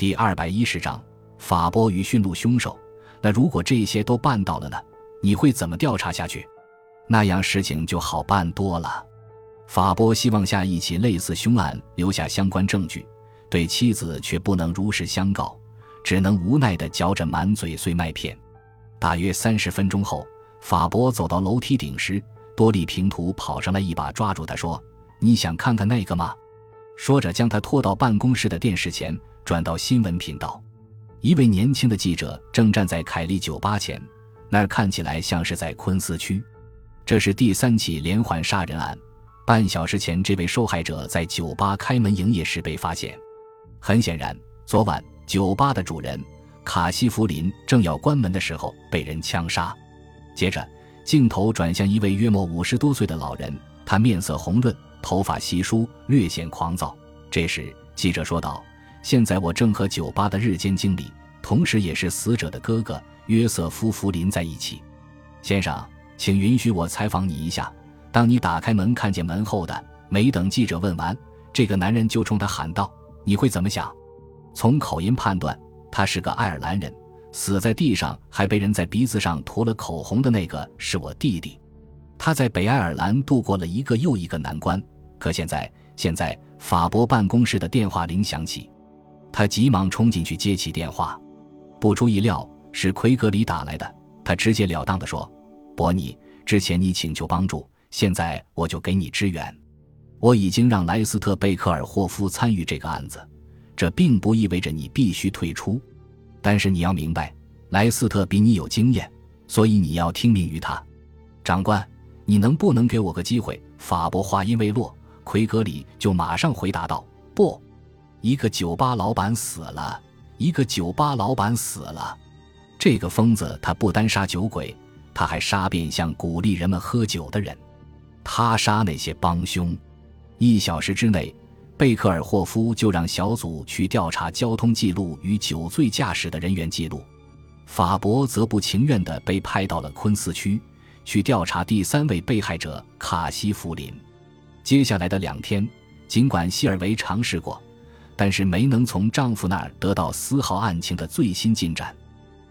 第二百一十章法波与驯鹿凶手。那如果这些都办到了呢？你会怎么调查下去？那样事情就好办多了。法波希望下一起类似凶案留下相关证据，对妻子却不能如实相告，只能无奈地嚼着满嘴碎麦片。大约三十分钟后，法波走到楼梯顶时，多利平图跑上来，一把抓住他说：“你想看看那个吗？”说着，将他拖到办公室的电视前，转到新闻频道。一位年轻的记者正站在凯利酒吧前，那儿看起来像是在昆斯区。这是第三起连环杀人案。半小时前，这位受害者在酒吧开门营业时被发现。很显然，昨晚酒吧的主人卡西弗林正要关门的时候被人枪杀。接着，镜头转向一位约莫五十多岁的老人，他面色红润，头发稀疏，略显狂躁。这时，记者说道。现在我正和酒吧的日间经理，同时也是死者的哥哥约瑟夫·福林在一起。先生，请允许我采访你一下。当你打开门看见门后的，没等记者问完，这个男人就冲他喊道：“你会怎么想？”从口音判断，他是个爱尔兰人。死在地上还被人在鼻子上涂了口红的那个是我弟弟。他在北爱尔兰度过了一个又一个难关。可现在，现在法国办公室的电话铃响起。他急忙冲进去接起电话，不出意料是奎格里打来的。他直截了当地说：“伯尼，之前你请求帮助，现在我就给你支援。我已经让莱斯特·贝克尔霍夫参与这个案子，这并不意味着你必须退出。但是你要明白，莱斯特比你有经验，所以你要听命于他。长官，你能不能给我个机会？”法伯话音未落，奎格里就马上回答道：“不。”一个酒吧老板死了，一个酒吧老板死了。这个疯子，他不单杀酒鬼，他还杀变相鼓励人们喝酒的人。他杀那些帮凶。一小时之内，贝克尔霍夫就让小组去调查交通记录与酒醉驾驶的人员记录。法伯则不情愿地被派到了昆斯区，去调查第三位被害者卡西弗林。接下来的两天，尽管希尔维尝试过。但是没能从丈夫那儿得到丝毫案情的最新进展，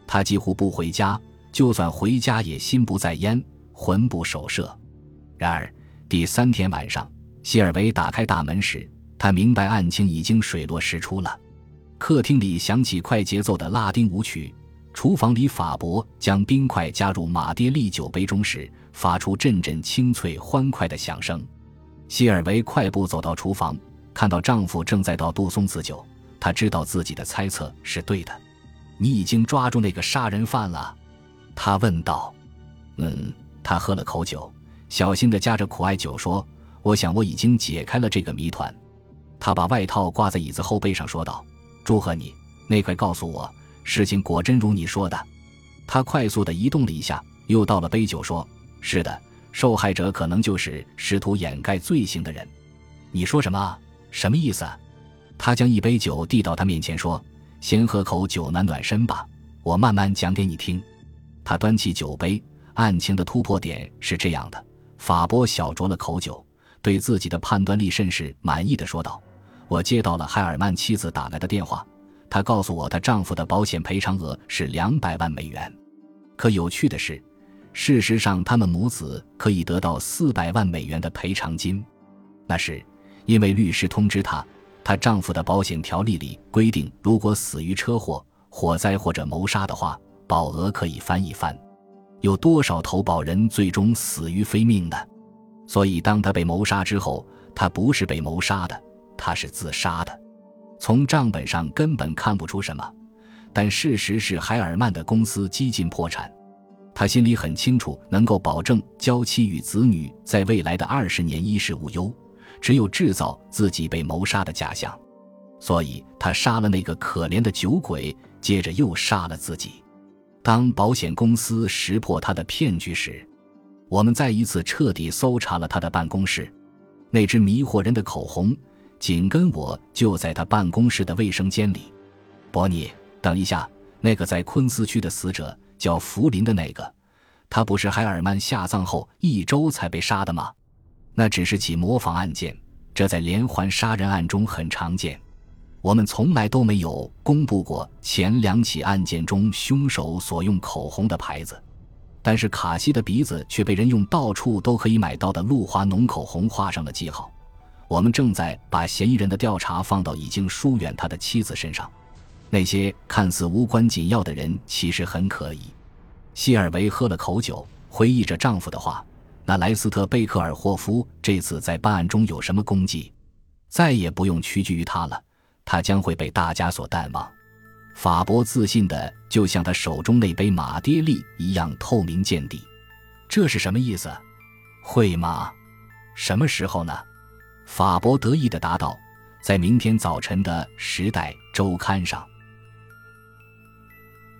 她几乎不回家，就算回家也心不在焉，魂不守舍。然而第三天晚上，希尔维打开大门时，他明白案情已经水落石出了。客厅里响起快节奏的拉丁舞曲，厨房里法伯将冰块加入马爹利酒杯中时，发出阵阵清脆欢快的响声。希尔维快步走到厨房。看到丈夫正在倒杜松子酒，她知道自己的猜测是对的。你已经抓住那个杀人犯了？她问道。嗯，他喝了口酒，小心地夹着苦艾酒说：“我想我已经解开了这个谜团。”他把外套挂在椅子后背上说道：“祝贺你，那块告诉我，事情果真如你说的。”他快速地移动了一下，又倒了杯酒说：“是的，受害者可能就是试图掩盖罪行的人。”你说什么？什么意思？他将一杯酒递到他面前，说：“先喝口酒暖暖身吧，我慢慢讲给你听。”他端起酒杯，案情的突破点是这样的：法波小酌了口酒，对自己的判断力甚是满意的说道：“我接到了海尔曼妻子打来的电话，她告诉我她丈夫的保险赔偿额是两百万美元。可有趣的是，事实上他们母子可以得到四百万美元的赔偿金，那是。”因为律师通知她，她丈夫的保险条例里规定，如果死于车祸、火灾或者谋杀的话，保额可以翻一番。有多少投保人最终死于非命呢？所以，当他被谋杀之后，他不是被谋杀的，他是自杀的。从账本上根本看不出什么，但事实是海尔曼的公司几近破产。他心里很清楚，能够保证娇妻与子女在未来的二十年衣食无忧。只有制造自己被谋杀的假象，所以他杀了那个可怜的酒鬼，接着又杀了自己。当保险公司识破他的骗局时，我们再一次彻底搜查了他的办公室。那只迷惑人的口红，紧跟我就在他办公室的卫生间里。伯尼，等一下，那个在昆斯区的死者叫福林的那个，他不是海尔曼下葬后一周才被杀的吗？那只是起模仿案件，这在连环杀人案中很常见。我们从来都没有公布过前两起案件中凶手所用口红的牌子，但是卡西的鼻子却被人用到处都可以买到的露华浓口红画上了记号。我们正在把嫌疑人的调查放到已经疏远他的妻子身上。那些看似无关紧要的人其实很可疑。希尔维喝了口酒，回忆着丈夫的话：“那莱斯特贝克尔霍夫这次在办案中有什么功绩？再也不用屈居于他了。”他将会被大家所淡忘。法伯自信的就像他手中那杯马爹利一样透明见底。这是什么意思？会吗？什么时候呢？法伯得意的答道：“在明天早晨的《时代周刊》上。”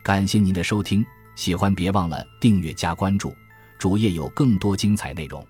感谢您的收听，喜欢别忘了订阅加关注，主页有更多精彩内容。